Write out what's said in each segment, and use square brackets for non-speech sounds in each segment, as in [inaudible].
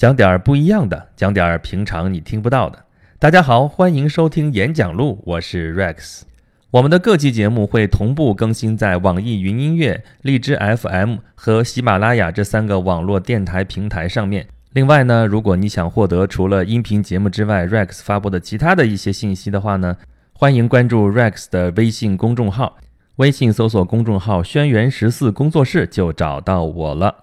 讲点儿不一样的，讲点儿平常你听不到的。大家好，欢迎收听演讲录，我是 Rex。我们的各期节目会同步更新在网易云音乐、荔枝 FM 和喜马拉雅这三个网络电台平台上面。另外呢，如果你想获得除了音频节目之外，Rex 发布的其他的一些信息的话呢，欢迎关注 Rex 的微信公众号，微信搜索公众号“轩辕十四工作室”就找到我了。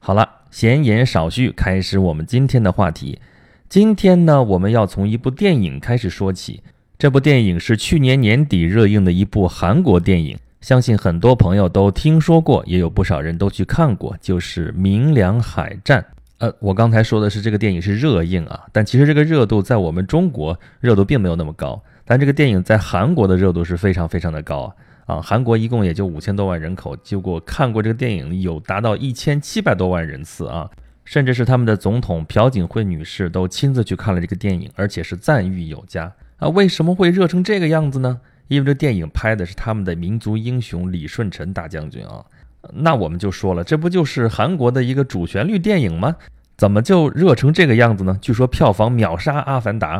好了，闲言少叙，开始我们今天的话题。今天呢，我们要从一部电影开始说起。这部电影是去年年底热映的一部韩国电影，相信很多朋友都听说过，也有不少人都去看过，就是《明良海战》。呃，我刚才说的是这个电影是热映啊，但其实这个热度在我们中国热度并没有那么高，但这个电影在韩国的热度是非常非常的高啊啊！韩国一共也就五千多万人口，结果看过这个电影有达到一千七百多万人次啊，甚至是他们的总统朴槿惠女士都亲自去看了这个电影，而且是赞誉有加啊！为什么会热成这个样子呢？因为这电影拍的是他们的民族英雄李舜臣大将军啊。那我们就说了，这不就是韩国的一个主旋律电影吗？怎么就热成这个样子呢？据说票房秒杀《阿凡达》，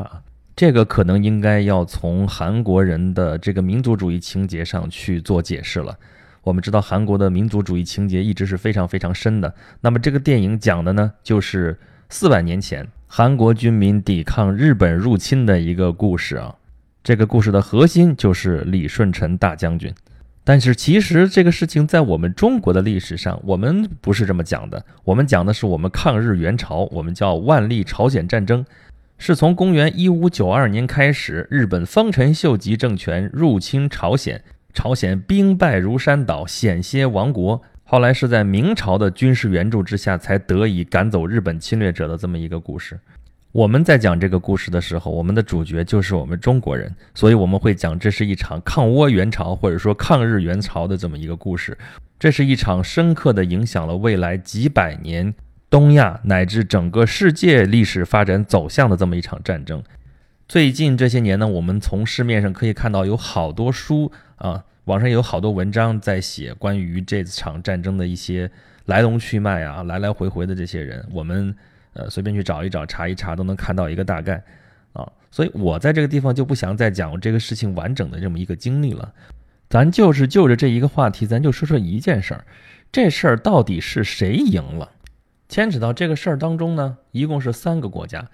这个可能应该要从韩国人的这个民族主义情节上去做解释了。我们知道韩国的民族主义情节一直是非常非常深的。那么这个电影讲的呢，就是四百年前韩国军民抵抗日本入侵的一个故事啊。这个故事的核心就是李舜臣大将军。但是其实这个事情在我们中国的历史上，我们不是这么讲的。我们讲的是我们抗日援朝，我们叫万历朝鲜战争，是从公元一五九二年开始，日本丰臣秀吉政权入侵朝鲜，朝鲜兵败如山倒，险些亡国。后来是在明朝的军事援助之下，才得以赶走日本侵略者的这么一个故事。我们在讲这个故事的时候，我们的主角就是我们中国人，所以我们会讲这是一场抗倭援朝或者说抗日援朝的这么一个故事。这是一场深刻的影响了未来几百年东亚乃至整个世界历史发展走向的这么一场战争。最近这些年呢，我们从市面上可以看到有好多书啊，网上有好多文章在写关于这场战争的一些来龙去脉啊，来来回回的这些人，我们。呃，随便去找一找，查一查，都能看到一个大概，啊，所以我在这个地方就不想再讲我这个事情完整的这么一个经历了，咱就是就着这一个话题，咱就说说一件事儿，这事儿到底是谁赢了？牵扯到这个事儿当中呢，一共是三个国家，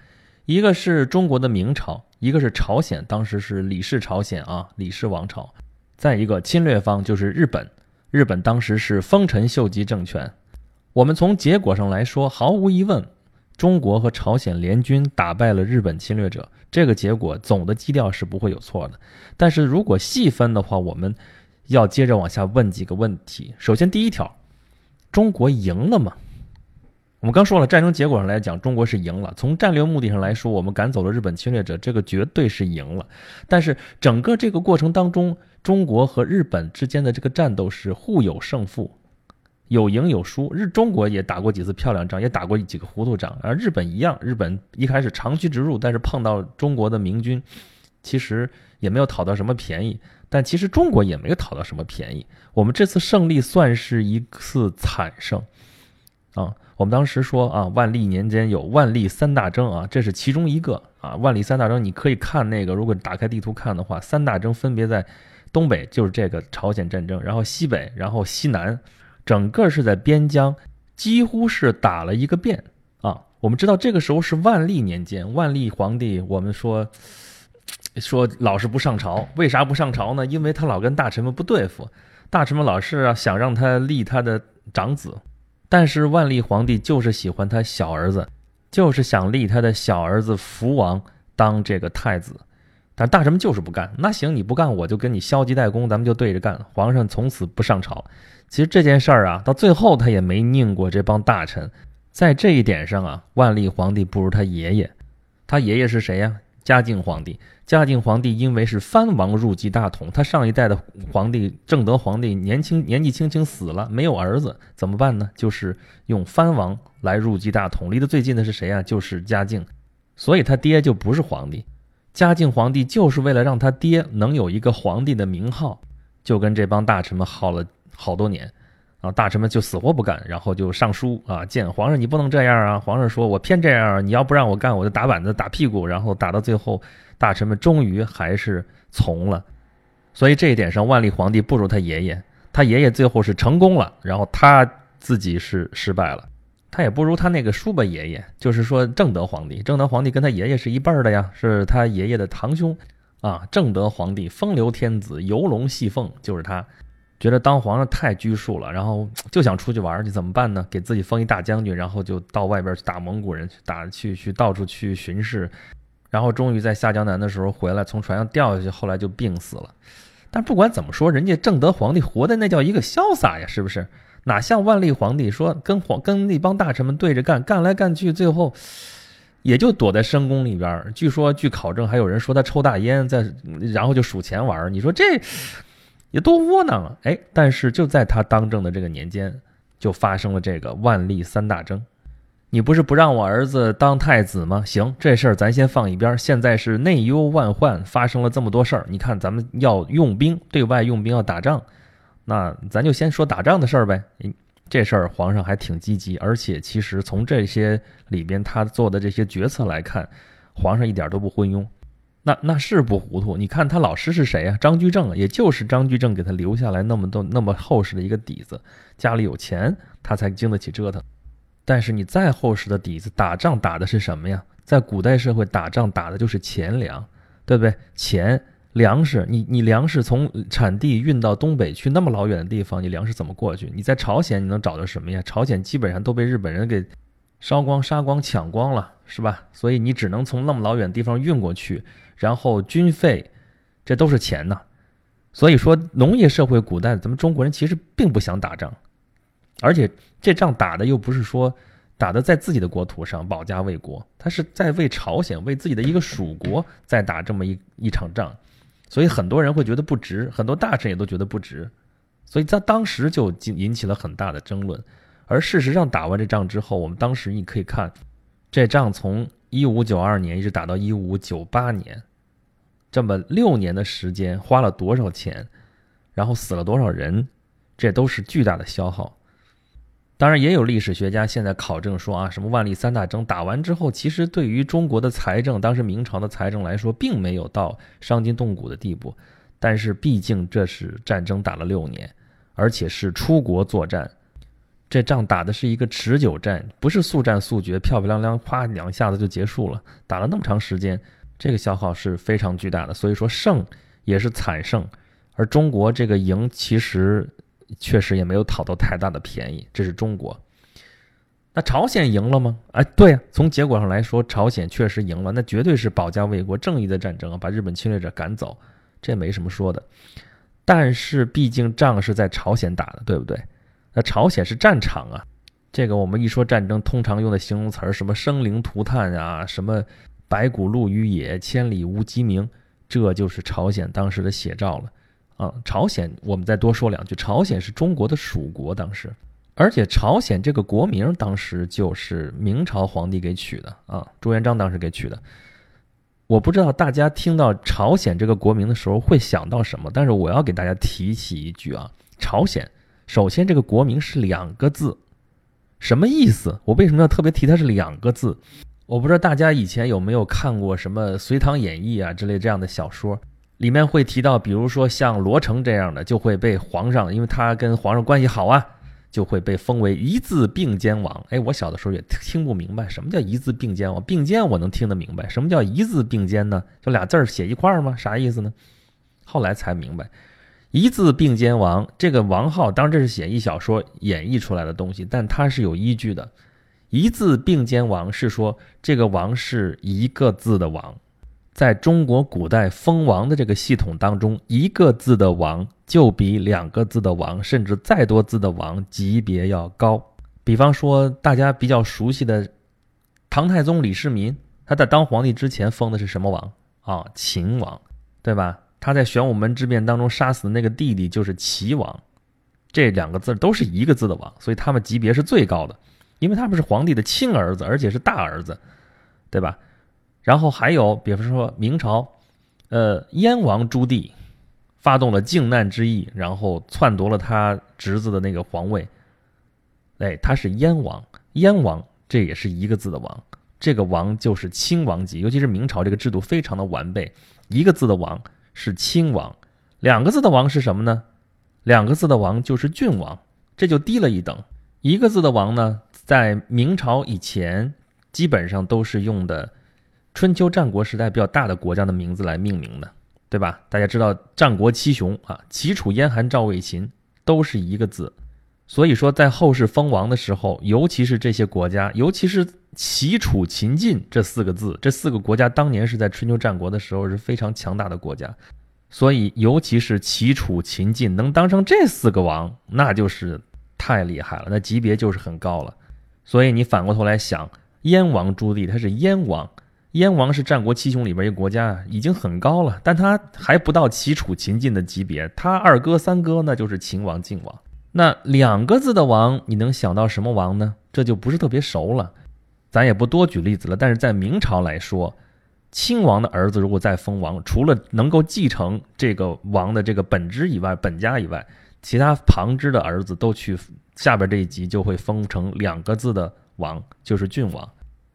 一个是中国的明朝，一个是朝鲜，当时是李氏朝鲜啊，李氏王朝，再一个侵略方就是日本，日本当时是丰臣秀吉政权。我们从结果上来说，毫无疑问。中国和朝鲜联军打败了日本侵略者，这个结果总的基调是不会有错的。但是如果细分的话，我们要接着往下问几个问题。首先，第一条，中国赢了吗？我们刚说了，战争结果上来讲，中国是赢了。从战略目的上来说，我们赶走了日本侵略者，这个绝对是赢了。但是整个这个过程当中，中国和日本之间的这个战斗是互有胜负。有赢有输，日中国也打过几次漂亮仗，也打过几个糊涂仗，而日本一样，日本一开始长驱直入，但是碰到中国的明军，其实也没有讨到什么便宜，但其实中国也没有讨到什么便宜。我们这次胜利算是一次惨胜，啊，我们当时说啊，万历年间有万历三大征啊，这是其中一个啊，万历三大征你可以看那个，如果打开地图看的话，三大征分别在东北，就是这个朝鲜战争，然后西北，然后西南。整个是在边疆，几乎是打了一个遍啊！我们知道这个时候是万历年间，万历皇帝，我们说说老是不上朝，为啥不上朝呢？因为他老跟大臣们不对付，大臣们老是啊想让他立他的长子，但是万历皇帝就是喜欢他小儿子，就是想立他的小儿子福王当这个太子。但大臣们就是不干，那行你不干，我就跟你消极怠工，咱们就对着干。皇上从此不上朝。其实这件事儿啊，到最后他也没拧过这帮大臣。在这一点上啊，万历皇帝不如他爷爷。他爷爷是谁呀？嘉靖皇帝。嘉靖皇帝因为是藩王入继大统，他上一代的皇帝正德皇帝年轻年纪轻轻死了，没有儿子，怎么办呢？就是用藩王来入继大统。离得最近的是谁啊？就是嘉靖。所以他爹就不是皇帝。嘉靖皇帝就是为了让他爹能有一个皇帝的名号，就跟这帮大臣们耗了好多年，然后大臣们就死活不干，然后就上书啊，见皇上你不能这样啊！皇上说我偏这样，你要不让我干，我就打板子打屁股，然后打到最后，大臣们终于还是从了。所以这一点上，万历皇帝不如他爷爷，他爷爷最后是成功了，然后他自己是失败了。他也不如他那个叔伯爷爷，就是说正德皇帝，正德皇帝跟他爷爷是一辈儿的呀，是他爷爷的堂兄啊。正德皇帝风流天子，游龙戏凤，就是他。觉得当皇上太拘束了，然后 [tsk] 就想出去玩去，怎么办呢？给自己封一大将军，然后就到外边去打蒙古人，去打去去到处去巡视，然后终于在下江南的时候回来，从船上掉下去，后来就病死了。但不管怎么说，人家正德皇帝活的那叫一个潇洒呀，是不是？哪像万历皇帝说跟皇跟那帮大臣们对着干，干来干去，最后 [sniffs] 也就躲在深宫里边。据说据考证，还有人说他抽大烟，在然后就数钱玩。你说这？也多窝囊啊！哎，但是就在他当政的这个年间，就发生了这个万历三大征。你不是不让我儿子当太子吗？行，这事儿咱先放一边。现在是内忧外患，发生了这么多事儿。你看，咱们要用兵，对外用兵要打仗，那咱就先说打仗的事儿呗。这事儿皇上还挺积极，而且其实从这些里边他做的这些决策来看，皇上一点都不昏庸。那那是不糊涂？你看他老师是谁啊？张居正，也就是张居正给他留下来那么多那么厚实的一个底子，家里有钱，他才经得起折腾。但是你再厚实的底子，打仗打的是什么呀？在古代社会打仗打的就是钱粮，对不对？钱粮食，你你粮食从产地运到东北去那么老远的地方，你粮食怎么过去？你在朝鲜你能找到什么呀？朝鲜基本上都被日本人给烧光、杀光、抢光了，是吧？所以你只能从那么老远地方运过去。然后军费，这都是钱呐，所以说农业社会古代咱们中国人其实并不想打仗，而且这仗打的又不是说打的在自己的国土上保家卫国，他是在为朝鲜为自己的一个属国在打这么一一场仗，所以很多人会觉得不值，很多大臣也都觉得不值，所以在当时就引引起了很大的争论。而事实上打完这仗之后，我们当时你可以看，这仗从。一五九二年一直打到一五九八年，这么六年的时间花了多少钱，然后死了多少人，这都是巨大的消耗。当然，也有历史学家现在考证说啊，什么万历三大征打完之后，其实对于中国的财政，当时明朝的财政来说，并没有到伤筋动骨的地步。但是毕竟这是战争打了六年，而且是出国作战。这仗打的是一个持久战，不是速战速决，漂漂亮亮，啪两下子就结束了。打了那么长时间，这个消耗是非常巨大的。所以说胜也是惨胜，而中国这个赢其实确实也没有讨到太大的便宜。这是中国。那朝鲜赢了吗？哎，对呀，从结果上来说，朝鲜确实赢了，那绝对是保家卫国、正义的战争啊，把日本侵略者赶走，这没什么说的。但是毕竟仗是在朝鲜打的，对不对？那朝鲜是战场啊，这个我们一说战争，通常用的形容词儿什么生灵涂炭啊，什么白骨露于野，千里无鸡鸣，这就是朝鲜当时的写照了啊。朝鲜，我们再多说两句，朝鲜是中国的属国，当时，而且朝鲜这个国名当时就是明朝皇帝给取的啊，朱元璋当时给取的。我不知道大家听到朝鲜这个国名的时候会想到什么，但是我要给大家提起一句啊，朝鲜。首先，这个国名是两个字，什么意思？我为什么要特别提它是两个字？我不知道大家以前有没有看过什么《隋唐演义》啊之类这样的小说，里面会提到，比如说像罗成这样的，就会被皇上，因为他跟皇上关系好啊，就会被封为一字并肩王。哎，我小的时候也听不明白什么叫一字并肩王，并肩我能听得明白，什么叫一字并肩呢？就俩字儿写一块儿吗？啥意思呢？后来才明白。一字并肩王，这个王号当然这是写意小说演绎出来的东西，但它是有依据的。一字并肩王是说这个王是一个字的王，在中国古代封王的这个系统当中，一个字的王就比两个字的王，甚至再多字的王级别要高。比方说大家比较熟悉的唐太宗李世民，他在当皇帝之前封的是什么王啊？秦王，对吧？他在玄武门之变当中杀死的那个弟弟就是齐王，这两个字都是一个字的王，所以他们级别是最高的，因为他们是皇帝的亲儿子，而且是大儿子，对吧？然后还有，比方说明朝，呃，燕王朱棣发动了靖难之役，然后篡夺了他侄子的那个皇位，哎，他是燕王，燕王这也是一个字的王，这个王就是亲王级，尤其是明朝这个制度非常的完备，一个字的王是亲王，两个字的王是什么呢？两个字的王就是郡王，这就低了一等。一个字的王呢，在明朝以前基本上都是用的春秋战国时代比较大的国家的名字来命名的，对吧？大家知道战国七雄啊，齐楚燕韩赵魏秦都是一个字，所以说在后世封王的时候，尤其是这些国家，尤其是齐楚秦晋这四个字，这四个国家当年是在春秋战国的时候是非常强大的国家。所以，尤其是齐、楚、秦、晋能当上这四个王，那就是太厉害了，那级别就是很高了。所以你反过头来想，燕王朱棣他是燕王，燕王是战国七雄里边一个国家，已经很高了，但他还不到齐、楚、秦、晋的级别，他二哥、三哥那就是秦王、晋王。那两个字的王，你能想到什么王呢？这就不是特别熟了，咱也不多举例子了。但是在明朝来说。亲王的儿子如果再封王，除了能够继承这个王的这个本支以外，本家以外，其他旁支的儿子都去下边这一级就会封成两个字的王，就是郡王。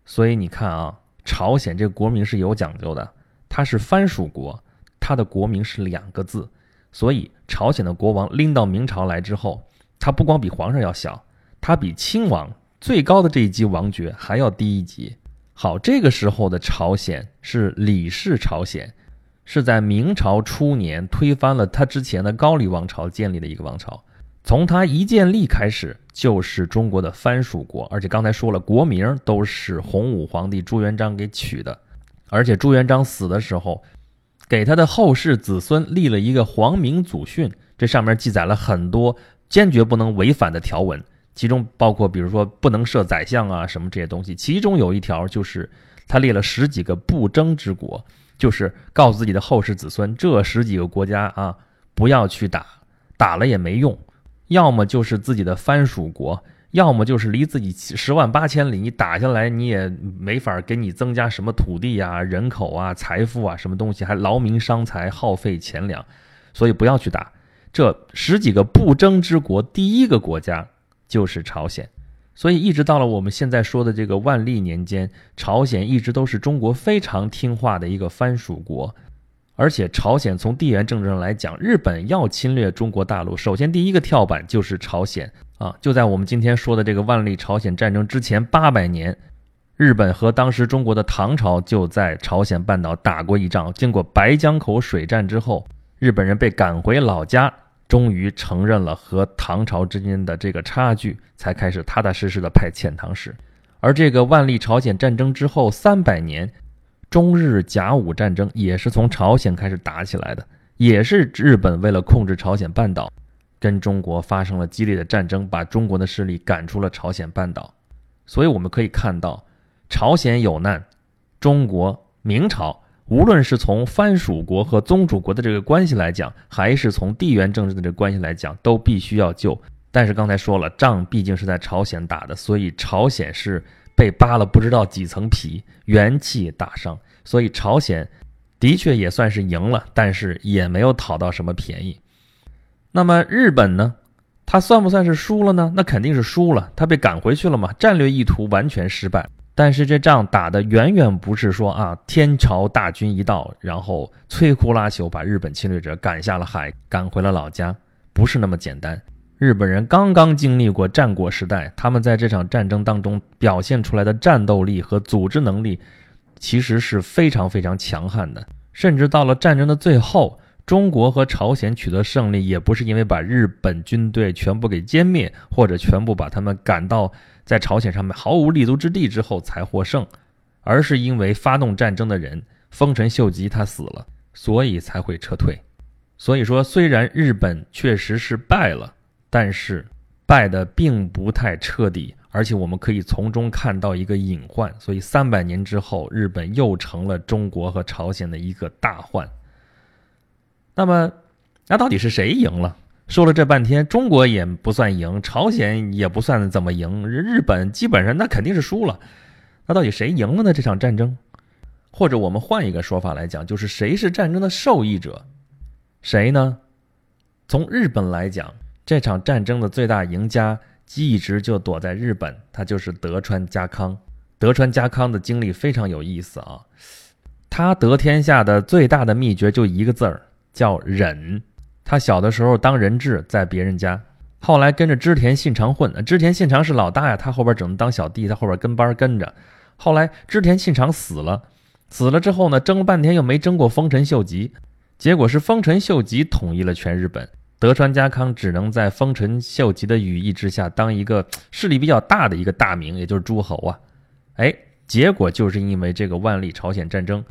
所以你看啊，朝鲜这个国名是有讲究的，它是藩属国，它的国名是两个字，所以朝鲜的国王拎到明朝来之后，他不光比皇上要小，他比亲王最高的这一级王爵还要低一级。好，这个时候的朝鲜是李氏朝鲜，是在明朝初年推翻了他之前的高丽王朝建立的一个王朝。从他一建立开始，就是中国的藩属国，而且刚才说了，国名都是洪武皇帝朱元璋给取的。而且朱元璋死的时候，给他的后世子孙立了一个皇明祖训，这上面记载了很多坚决不能违反的条文。其中包括，比如说不能设宰相啊，什么这些东西。其中有一条就是，他列了十几个不争之国，就是告诉自己的后世子孙，这十几个国家啊，不要去打，打了也没用。要么就是自己的藩属国，要么就是离自己十万八千里，你打下来你也没法给你增加什么土地啊、人口啊、财富啊，什么东西还劳民伤财、耗费钱粮，所以不要去打。这十几个不争之国，第一个国家。就是朝鲜，所以一直到了我们现在说的这个万历年间，朝鲜一直都是中国非常听话的一个藩属国。而且朝鲜从地缘政治上来讲，日本要侵略中国大陆，首先第一个跳板就是朝鲜啊！就在我们今天说的这个万历朝鲜战争之前八百年，日本和当时中国的唐朝就在朝鲜半岛打过一仗。经过白江口水战之后，日本人被赶回老家。终于承认了和唐朝之间的这个差距，才开始踏踏实实的派遣唐使。而这个万历朝鲜战争之后三百年，中日甲午战争也是从朝鲜开始打起来的，也是日本为了控制朝鲜半岛，跟中国发生了激烈的战争，把中国的势力赶出了朝鲜半岛。所以我们可以看到，朝鲜有难，中国明朝。无论是从藩属国和宗主国的这个关系来讲，还是从地缘政治的这个关系来讲，都必须要救。但是刚才说了，仗毕竟是在朝鲜打的，所以朝鲜是被扒了不知道几层皮，元气大伤。所以朝鲜的确也算是赢了，但是也没有讨到什么便宜。那么日本呢？他算不算是输了呢？那肯定是输了，他被赶回去了嘛，战略意图完全失败。但是这仗打的远远不是说啊，天朝大军一到，然后摧枯拉朽把日本侵略者赶下了海，赶回了老家，不是那么简单。日本人刚刚经历过战国时代，他们在这场战争当中表现出来的战斗力和组织能力，其实是非常非常强悍的。甚至到了战争的最后，中国和朝鲜取得胜利，也不是因为把日本军队全部给歼灭，或者全部把他们赶到。在朝鲜上面毫无立足之地之后才获胜，而是因为发动战争的人丰臣秀吉他死了，所以才会撤退。所以说，虽然日本确实是败了，但是败的并不太彻底，而且我们可以从中看到一个隐患。所以三百年之后，日本又成了中国和朝鲜的一个大患。那么，那到底是谁赢了？说了这半天，中国也不算赢，朝鲜也不算怎么赢，日本基本上那肯定是输了。那到底谁赢了呢？这场战争，或者我们换一个说法来讲，就是谁是战争的受益者？谁呢？从日本来讲，这场战争的最大赢家一直就躲在日本，他就是德川家康。德川家康的经历非常有意思啊，他得天下的最大的秘诀就一个字儿，叫忍。他小的时候当人质在别人家，后来跟着织田信长混。织田信长是老大呀，他后边只能当小弟，他后边跟班跟着。后来织田信长死了，死了之后呢，争了半天又没争过丰臣秀吉，结果是丰臣秀吉统一了全日本。德川家康只能在丰臣秀吉的羽翼之下当一个势力比较大的一个大名，也就是诸侯啊。哎，结果就是因为这个万历朝鲜战争，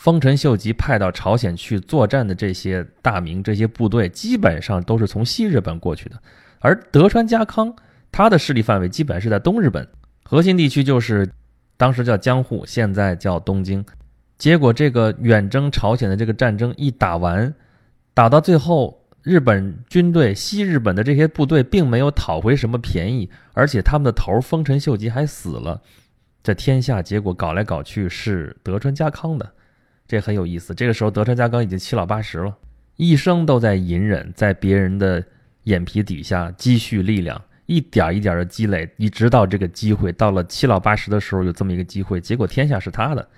丰臣秀吉派到朝鲜去作战的这些大名、这些部队，基本上都是从西日本过去的。而德川家康他的势力范围基本是在东日本，核心地区就是当时叫江户，现在叫东京。结果这个远征朝鲜的这个战争一打完，打到最后。日本军队西日本的这些部队并没有讨回什么便宜，而且他们的头丰臣秀吉还死了，这天下结果搞来搞去是德川家康的，这很有意思。这个时候德川家康已经七老八十了，一生都在隐忍，在别人的眼皮底下积蓄力量，一点一点的积累，一直到这个机会到了七老八十的时候有这么一个机会，结果天下是他的。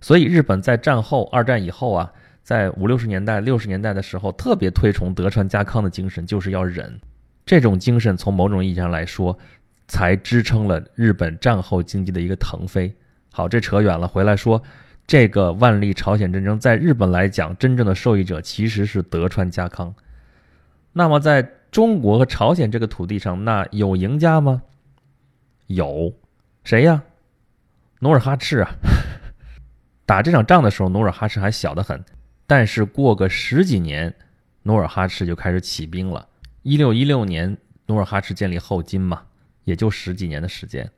所以日本在战后二战以后啊。在五六十年代、六十年代的时候，特别推崇德川家康的精神，就是要忍。这种精神从某种意义上来说，才支撑了日本战后经济的一个腾飞。好，这扯远了，回来说，这个万历朝鲜战争在日本来讲，真正的受益者其实是德川家康。那么，在中国和朝鲜这个土地上，那有赢家吗？有，谁呀？努尔哈赤啊！[laughs] 打这场仗的时候，努尔哈赤还小得很。但是过个十几年，努尔哈赤就开始起兵了。一六一六年，努尔哈赤建立后金嘛，也就十几年的时间。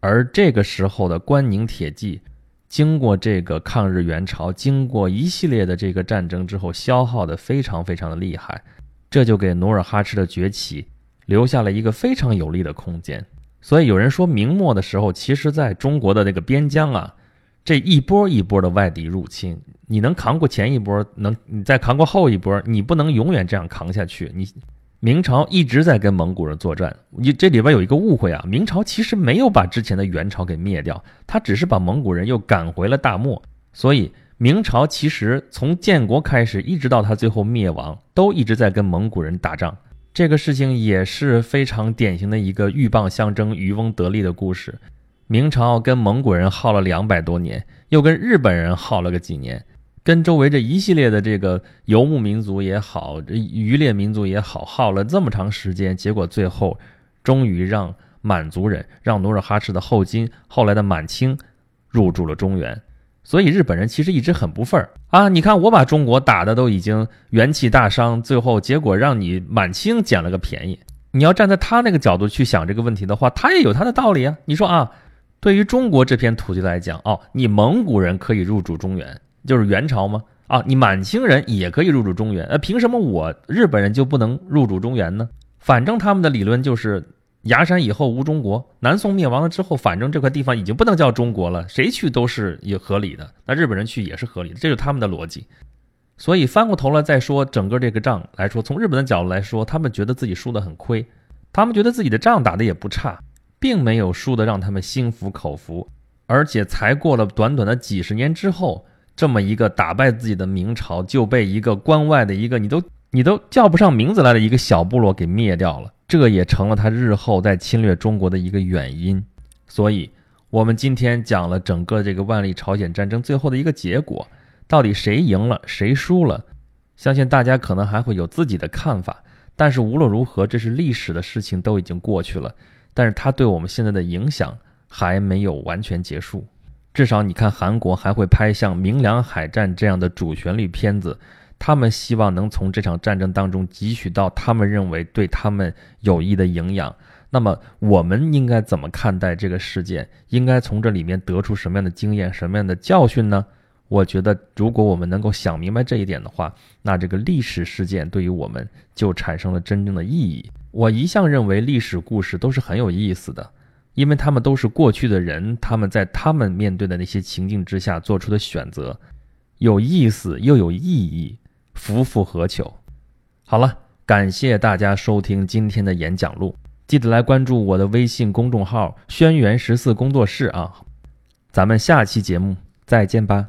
而这个时候的关宁铁骑，经过这个抗日援朝，经过一系列的这个战争之后，消耗的非常非常的厉害，这就给努尔哈赤的崛起留下了一个非常有利的空间。所以有人说，明末的时候，其实在中国的那个边疆啊。这一波一波的外敌入侵，你能扛过前一波，能你再扛过后一波，你不能永远这样扛下去。你明朝一直在跟蒙古人作战，你这里边有一个误会啊，明朝其实没有把之前的元朝给灭掉，他只是把蒙古人又赶回了大漠。所以明朝其实从建国开始一直到他最后灭亡，都一直在跟蒙古人打仗。这个事情也是非常典型的一个鹬蚌相争、渔翁得利的故事。明朝跟蒙古人耗了两百多年，又跟日本人耗了个几年，跟周围这一系列的这个游牧民族也好，这渔猎民族也好，耗了这么长时间，结果最后终于让满族人，让努尔哈赤的后金，后来的满清入驻了中原。所以日本人其实一直很不忿儿啊！你看我把中国打的都已经元气大伤，最后结果让你满清捡了个便宜。你要站在他那个角度去想这个问题的话，他也有他的道理啊！你说啊？对于中国这片土地来讲，哦，你蒙古人可以入主中原，就是元朝吗？啊，你满清人也可以入主中原，呃，凭什么我日本人就不能入主中原呢？反正他们的理论就是崖山以后无中国，南宋灭亡了之后，反正这块地方已经不能叫中国了，谁去都是也合理的，那日本人去也是合理的，这是他们的逻辑。所以翻过头来再说整个这个仗来说，从日本的角度来说，他们觉得自己输得很亏，他们觉得自己的仗打得也不差。并没有输得让他们心服口服，而且才过了短短的几十年之后，这么一个打败自己的明朝就被一个关外的一个你都你都叫不上名字来的一个小部落给灭掉了，这也成了他日后在侵略中国的一个原因。所以，我们今天讲了整个这个万历朝鲜战争最后的一个结果，到底谁赢了，谁输了？相信大家可能还会有自己的看法，但是无论如何，这是历史的事情，都已经过去了。但是它对我们现在的影响还没有完全结束，至少你看韩国还会拍像《明良海战》这样的主旋律片子，他们希望能从这场战争当中汲取到他们认为对他们有益的营养。那么我们应该怎么看待这个事件？应该从这里面得出什么样的经验、什么样的教训呢？我觉得，如果我们能够想明白这一点的话，那这个历史事件对于我们就产生了真正的意义。我一向认为历史故事都是很有意思的，因为他们都是过去的人，他们在他们面对的那些情境之下做出的选择，有意思又有意义，夫复何求？好了，感谢大家收听今天的演讲录。记得来关注我的微信公众号“轩辕十四工作室”啊。咱们下期节目再见吧。